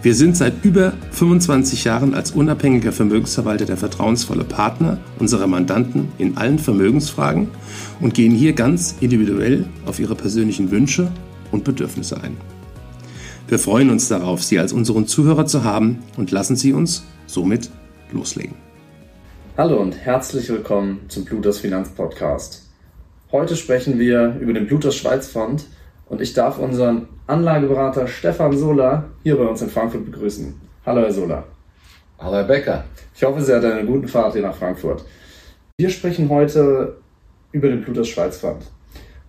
Wir sind seit über 25 Jahren als unabhängiger Vermögensverwalter der vertrauensvolle Partner unserer Mandanten in allen Vermögensfragen und gehen hier ganz individuell auf ihre persönlichen Wünsche und Bedürfnisse ein. Wir freuen uns darauf, Sie als unseren Zuhörer zu haben und lassen Sie uns somit loslegen. Hallo und herzlich willkommen zum Plutos Finanz Podcast. Heute sprechen wir über den Plutos Schweiz Fond und ich darf unseren Anlageberater Stefan Sola hier bei uns in Frankfurt begrüßen. Hallo Herr Sola. Hallo Herr Becker. Ich hoffe, Sie hatten eine gute Fahrt hier nach Frankfurt. Wir sprechen heute über den Plutus Schweiz Fund.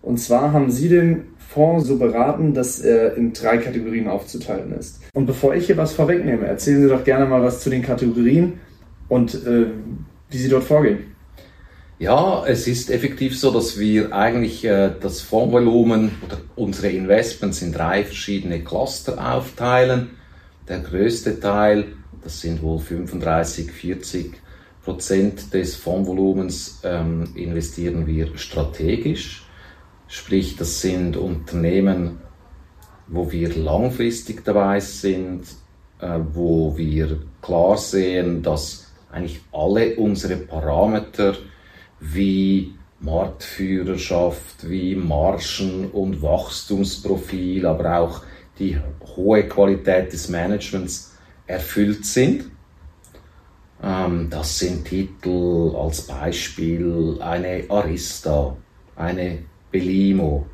Und zwar haben Sie den Fonds so beraten, dass er in drei Kategorien aufzuteilen ist. Und bevor ich hier was vorwegnehme, erzählen Sie doch gerne mal was zu den Kategorien und äh, wie Sie dort vorgehen. Ja, es ist effektiv so, dass wir eigentlich äh, das Fondsvolumen oder unsere Investments in drei verschiedene Cluster aufteilen. Der größte Teil, das sind wohl 35, 40 Prozent des Fondsvolumens, ähm, investieren wir strategisch. Sprich, das sind Unternehmen, wo wir langfristig dabei sind, äh, wo wir klar sehen, dass eigentlich alle unsere Parameter wie Marktführerschaft, wie Margen und Wachstumsprofil, aber auch die hohe Qualität des Managements erfüllt sind. Ähm, das sind Titel als Beispiel eine Arista, eine Belimo.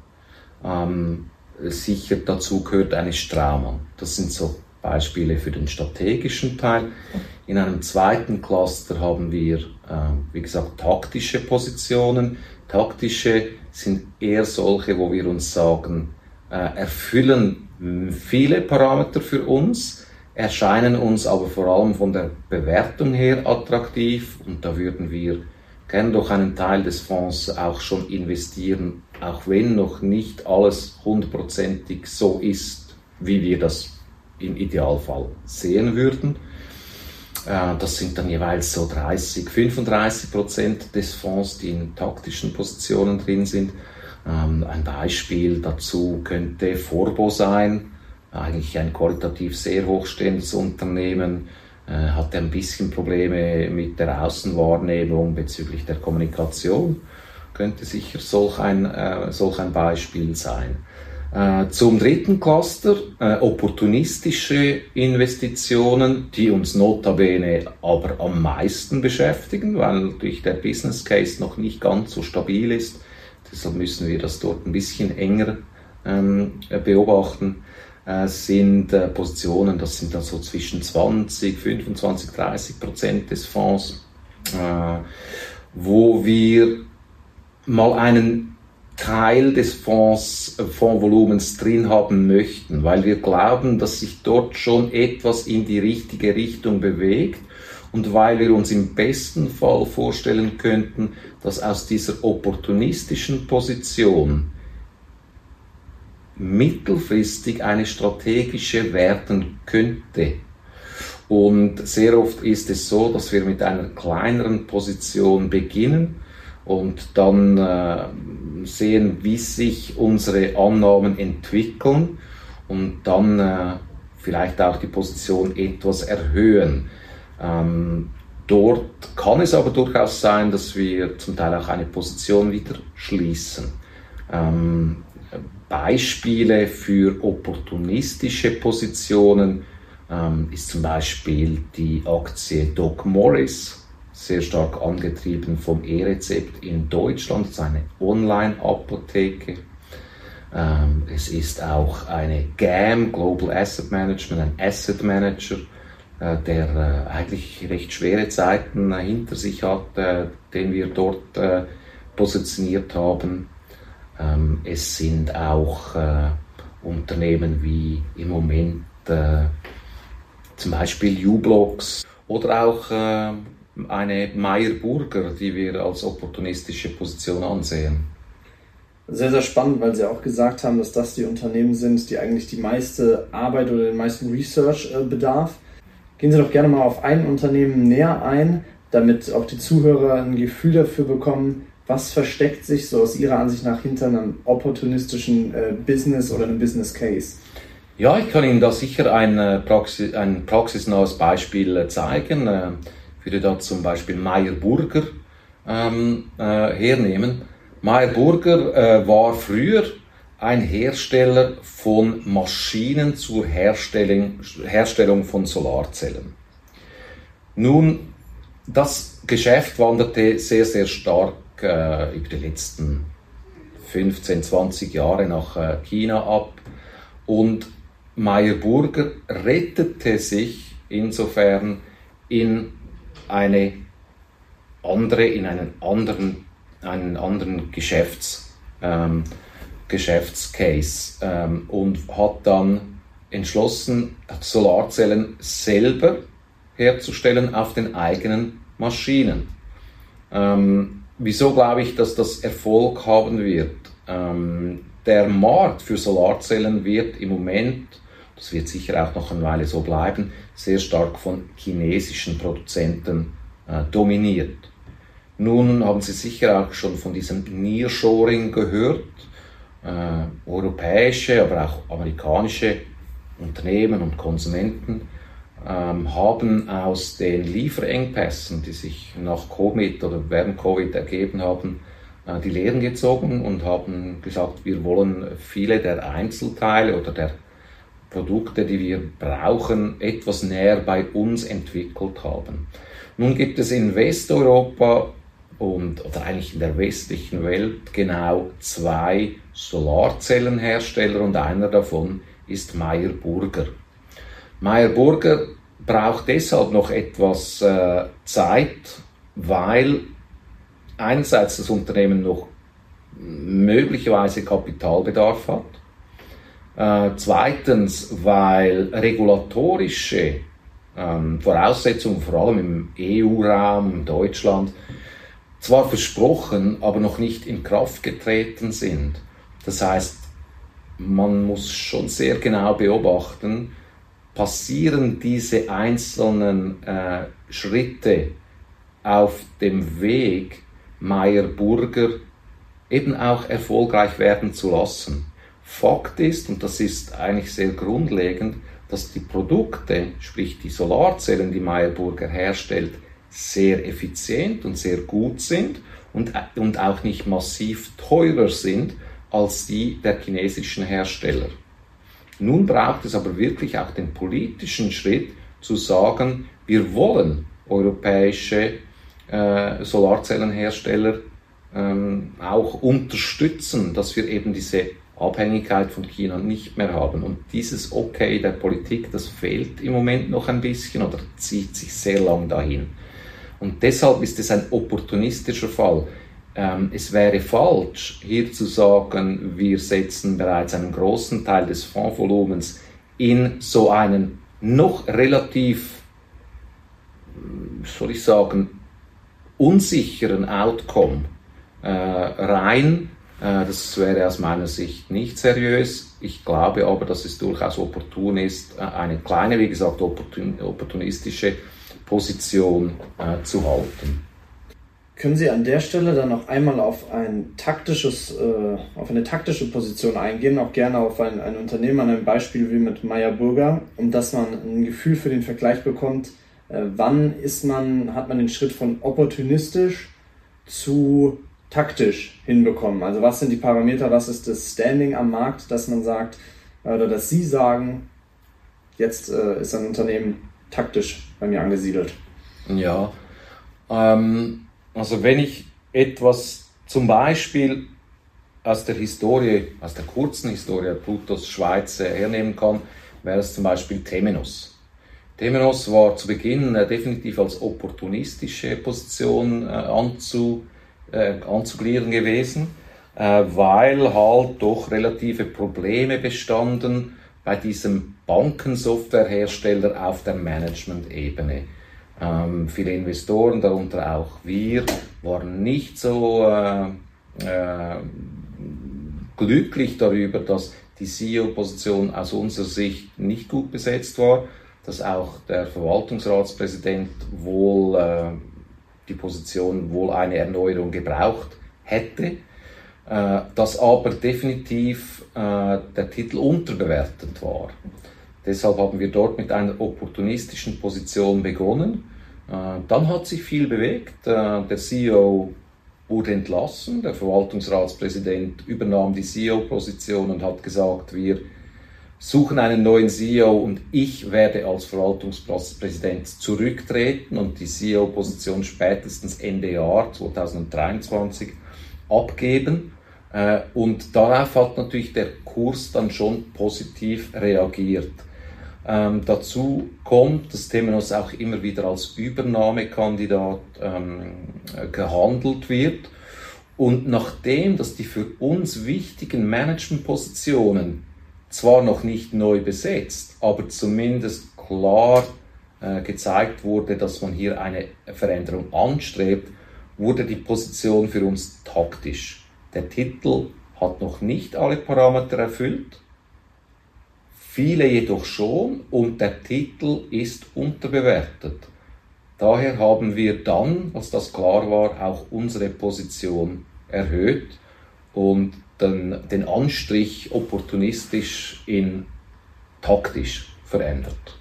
Ähm, sicher dazu gehört eine Straumann. Das sind so Beispiele für den strategischen Teil. In einem zweiten Cluster haben wir, wie gesagt, taktische Positionen. Taktische sind eher solche, wo wir uns sagen, äh, erfüllen viele Parameter für uns, erscheinen uns aber vor allem von der Bewertung her attraktiv und da würden wir gerne durch einen Teil des Fonds auch schon investieren, auch wenn noch nicht alles hundertprozentig so ist, wie wir das im Idealfall sehen würden. Äh, das sind dann jeweils so 30, 35 Prozent des Fonds, die in taktischen Positionen drin sind. Ähm, ein Beispiel dazu könnte Forbo sein, eigentlich ein qualitativ sehr hochstehendes Unternehmen, äh, hatte ein bisschen Probleme mit der Außenwahrnehmung bezüglich der Kommunikation, könnte sicher solch ein, äh, solch ein Beispiel sein. Äh, zum dritten Cluster, äh, opportunistische Investitionen, die uns notabene aber am meisten beschäftigen, weil natürlich der Business Case noch nicht ganz so stabil ist. Deshalb müssen wir das dort ein bisschen enger ähm, beobachten. Äh, sind äh, Positionen, das sind dann so zwischen 20, 25, 30 Prozent des Fonds, äh, wo wir mal einen Teil des Fonds, äh, Fondsvolumens drin haben möchten, weil wir glauben, dass sich dort schon etwas in die richtige Richtung bewegt und weil wir uns im besten Fall vorstellen könnten, dass aus dieser opportunistischen Position mittelfristig eine strategische werden könnte. Und sehr oft ist es so, dass wir mit einer kleineren Position beginnen und dann äh, sehen, wie sich unsere Annahmen entwickeln und dann äh, vielleicht auch die Position etwas erhöhen. Ähm, dort kann es aber durchaus sein, dass wir zum Teil auch eine Position wieder schließen. Ähm, Beispiele für opportunistische Positionen ähm, ist zum Beispiel die Aktie Doc Morris sehr stark angetrieben vom E-Rezept in Deutschland. Es ist eine Online-Apotheke. Ähm, es ist auch eine GAM, Global Asset Management, ein Asset Manager, äh, der äh, eigentlich recht schwere Zeiten äh, hinter sich hat, äh, den wir dort äh, positioniert haben. Ähm, es sind auch äh, Unternehmen wie im Moment zum Beispiel U-Blocks oder auch eine Meyer-Burger, die wir als opportunistische Position ansehen. Sehr, sehr spannend, weil Sie auch gesagt haben, dass das die Unternehmen sind, die eigentlich die meiste Arbeit oder den meisten Research äh, bedarf. Gehen Sie doch gerne mal auf ein Unternehmen näher ein, damit auch die Zuhörer ein Gefühl dafür bekommen, was versteckt sich so aus Ihrer Ansicht nach hinter einem opportunistischen äh, Business oder einem Business Case? Ja, ich kann Ihnen da sicher ein, äh, Praxis, ein praxisnahes Beispiel zeigen. Würde da zum Beispiel Meyer Burger ähm, äh, hernehmen. Meyer Burger äh, war früher ein Hersteller von Maschinen zur Herstellung, Herstellung von Solarzellen. Nun, das Geschäft wanderte sehr, sehr stark äh, über die letzten 15, 20 Jahre nach äh, China ab und Meyer Burger rettete sich insofern in eine andere, in einen anderen, einen anderen Geschäfts, ähm, Geschäftscase ähm, und hat dann entschlossen, Solarzellen selber herzustellen auf den eigenen Maschinen. Ähm, wieso glaube ich, dass das Erfolg haben wird? Ähm, der Markt für Solarzellen wird im Moment, das wird sicher auch noch eine Weile so bleiben, sehr stark von chinesischen Produzenten äh, dominiert. Nun haben Sie sicher auch schon von diesem Nearshoring gehört. Äh, europäische, aber auch amerikanische Unternehmen und Konsumenten ähm, haben aus den Lieferengpässen, die sich nach Covid oder während Covid ergeben haben, äh, die Lehren gezogen und haben gesagt, wir wollen viele der Einzelteile oder der Produkte, die wir brauchen, etwas näher bei uns entwickelt haben. Nun gibt es in Westeuropa und oder eigentlich in der westlichen Welt genau zwei Solarzellenhersteller und einer davon ist Meyer Burger. Meyer Burger braucht deshalb noch etwas äh, Zeit, weil einerseits das Unternehmen noch möglicherweise Kapitalbedarf hat. Äh, zweitens, weil regulatorische ähm, Voraussetzungen, vor allem im EU-Raum, Deutschland, zwar versprochen, aber noch nicht in Kraft getreten sind. Das heißt, man muss schon sehr genau beobachten, passieren diese einzelnen äh, Schritte auf dem Weg, Meyer Burger eben auch erfolgreich werden zu lassen. Fakt ist, und das ist eigentlich sehr grundlegend, dass die Produkte, sprich die Solarzellen, die Meyer Burger herstellt, sehr effizient und sehr gut sind und, und auch nicht massiv teurer sind als die der chinesischen Hersteller. Nun braucht es aber wirklich auch den politischen Schritt zu sagen, wir wollen europäische äh, Solarzellenhersteller ähm, auch unterstützen, dass wir eben diese Abhängigkeit von China nicht mehr haben. Und dieses Okay der Politik, das fehlt im Moment noch ein bisschen oder zieht sich sehr lang dahin. Und deshalb ist es ein opportunistischer Fall. Ähm, es wäre falsch, hier zu sagen, wir setzen bereits einen großen Teil des Fondsvolumens in so einen noch relativ, soll ich sagen, unsicheren Outcome äh, rein. Äh, das wäre aus meiner Sicht nicht seriös. Ich glaube aber, dass es durchaus opportun ist, äh, eine kleine, wie gesagt, opportun, opportunistische Position äh, zu halten. Können Sie an der Stelle dann noch einmal auf ein taktisches, auf eine taktische Position eingehen, auch gerne auf ein, ein Unternehmen, an einem Beispiel wie mit Meyer Burger, um dass man ein Gefühl für den Vergleich bekommt, wann ist man, hat man den Schritt von opportunistisch zu taktisch hinbekommen? Also was sind die Parameter, was ist das Standing am Markt, dass man sagt, oder dass Sie sagen, jetzt äh, ist ein Unternehmen taktisch bei mir angesiedelt? Ja, ähm, also wenn ich etwas zum Beispiel aus der Historie, aus der kurzen Historie Plutos Schweiz hernehmen kann, wäre es zum Beispiel Temenos. Temenos war zu Beginn äh, definitiv als opportunistische Position äh, anzu, äh, anzugliedern gewesen, äh, weil halt doch relative Probleme bestanden bei diesem Bankensoftwarehersteller auf der Management-Ebene. Ähm, viele Investoren, darunter auch wir, waren nicht so äh, äh, glücklich darüber, dass die CEO-Position aus unserer Sicht nicht gut besetzt war, dass auch der Verwaltungsratspräsident wohl äh, die Position wohl eine Erneuerung gebraucht hätte, äh, dass aber definitiv äh, der Titel unterbewertet war. Deshalb haben wir dort mit einer opportunistischen Position begonnen. Äh, dann hat sich viel bewegt. Der CEO wurde entlassen, der Verwaltungsratspräsident übernahm die CEO-Position und hat gesagt, wir suchen einen neuen CEO und ich werde als Verwaltungspräsident zurücktreten und die CEO-Position spätestens Ende Jahr 2023 abgeben. Äh, und darauf hat natürlich der Kurs dann schon positiv reagiert. Ähm, dazu kommt, dass Temenos auch immer wieder als Übernahmekandidat ähm, gehandelt wird. Und nachdem, dass die für uns wichtigen Managementpositionen zwar noch nicht neu besetzt, aber zumindest klar äh, gezeigt wurde, dass man hier eine Veränderung anstrebt, wurde die Position für uns taktisch. Der Titel hat noch nicht alle Parameter erfüllt, viele jedoch schon und der Titel ist unterbewertet. Daher haben wir dann, als das klar war, auch unsere Position erhöht und den, den Anstrich opportunistisch in taktisch verändert.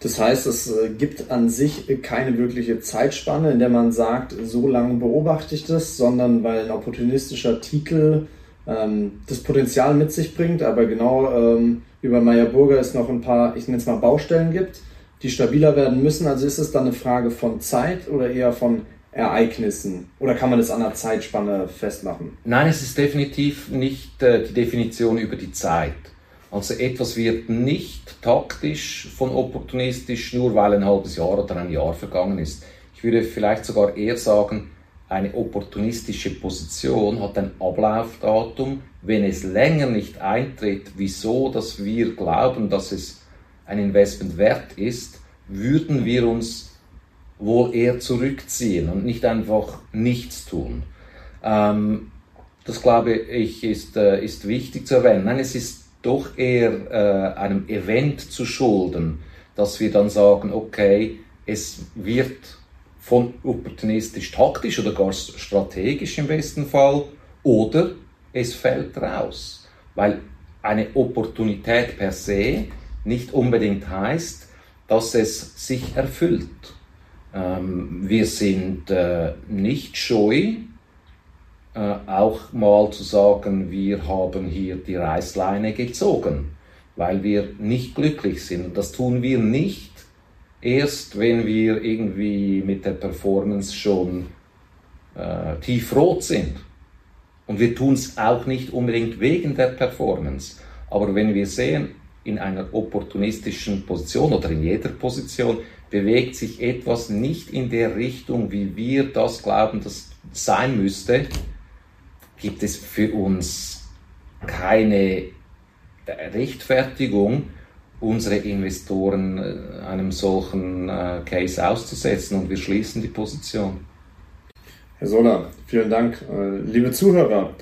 Das heißt, es äh, gibt an sich keine wirkliche Zeitspanne, in der man sagt, so lange beobachte ich das, sondern weil ein opportunistischer Titel ähm, das Potenzial mit sich bringt, aber genau ähm, über Meyer Burger es noch ein paar, ich nenne es mal Baustellen gibt, die stabiler werden müssen. Also ist es dann eine Frage von Zeit oder eher von Ereignissen? Oder kann man das an einer Zeitspanne festmachen? Nein, es ist definitiv nicht äh, die Definition über die Zeit. Also etwas wird nicht taktisch von opportunistisch, nur weil ein halbes Jahr oder ein Jahr vergangen ist. Ich würde vielleicht sogar eher sagen, eine opportunistische Position hat ein Ablaufdatum. Wenn es länger nicht eintritt, wieso, dass wir glauben, dass es ein Investment wert ist, würden wir uns wohl eher zurückziehen und nicht einfach nichts tun. Ähm, das glaube ich ist, äh, ist wichtig zu erwähnen. Nein, es ist doch eher äh, einem Event zu schulden, dass wir dann sagen, okay, es wird von opportunistisch taktisch oder gar strategisch im besten Fall oder es fällt raus. Weil eine Opportunität per se nicht unbedingt heißt, dass es sich erfüllt. Ähm, wir sind äh, nicht scheu, äh, auch mal zu sagen, wir haben hier die Reißleine gezogen, weil wir nicht glücklich sind. Und das tun wir nicht erst, wenn wir irgendwie mit der Performance schon äh, tiefrot sind. Und wir tun es auch nicht unbedingt wegen der Performance. Aber wenn wir sehen, in einer opportunistischen Position oder in jeder Position bewegt sich etwas nicht in der Richtung, wie wir das glauben, das sein müsste, gibt es für uns keine Rechtfertigung, unsere Investoren äh, einem solchen äh, Case auszusetzen und wir schließen die Position. Herr Soller, vielen Dank. Äh, liebe Zuhörer,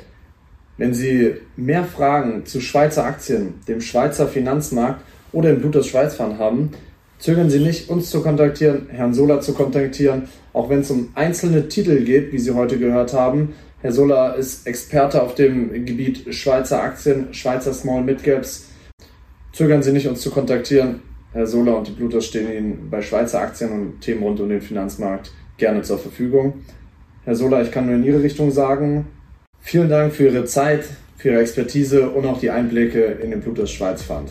wenn Sie mehr Fragen zu Schweizer Aktien, dem Schweizer Finanzmarkt oder dem Bluters Schweizfund haben, zögern Sie nicht, uns zu kontaktieren, Herrn Sola zu kontaktieren, auch wenn es um einzelne Titel geht, wie Sie heute gehört haben. Herr Sola ist Experte auf dem Gebiet Schweizer Aktien, Schweizer Small Mid Caps. Zögern Sie nicht, uns zu kontaktieren. Herr Sola und die Bluters stehen Ihnen bei Schweizer Aktien und Themen rund um den Finanzmarkt gerne zur Verfügung. Herr Sola, ich kann nur in Ihre Richtung sagen, Vielen Dank für Ihre Zeit, für Ihre Expertise und auch die Einblicke in den Plutos Schweiz Fund.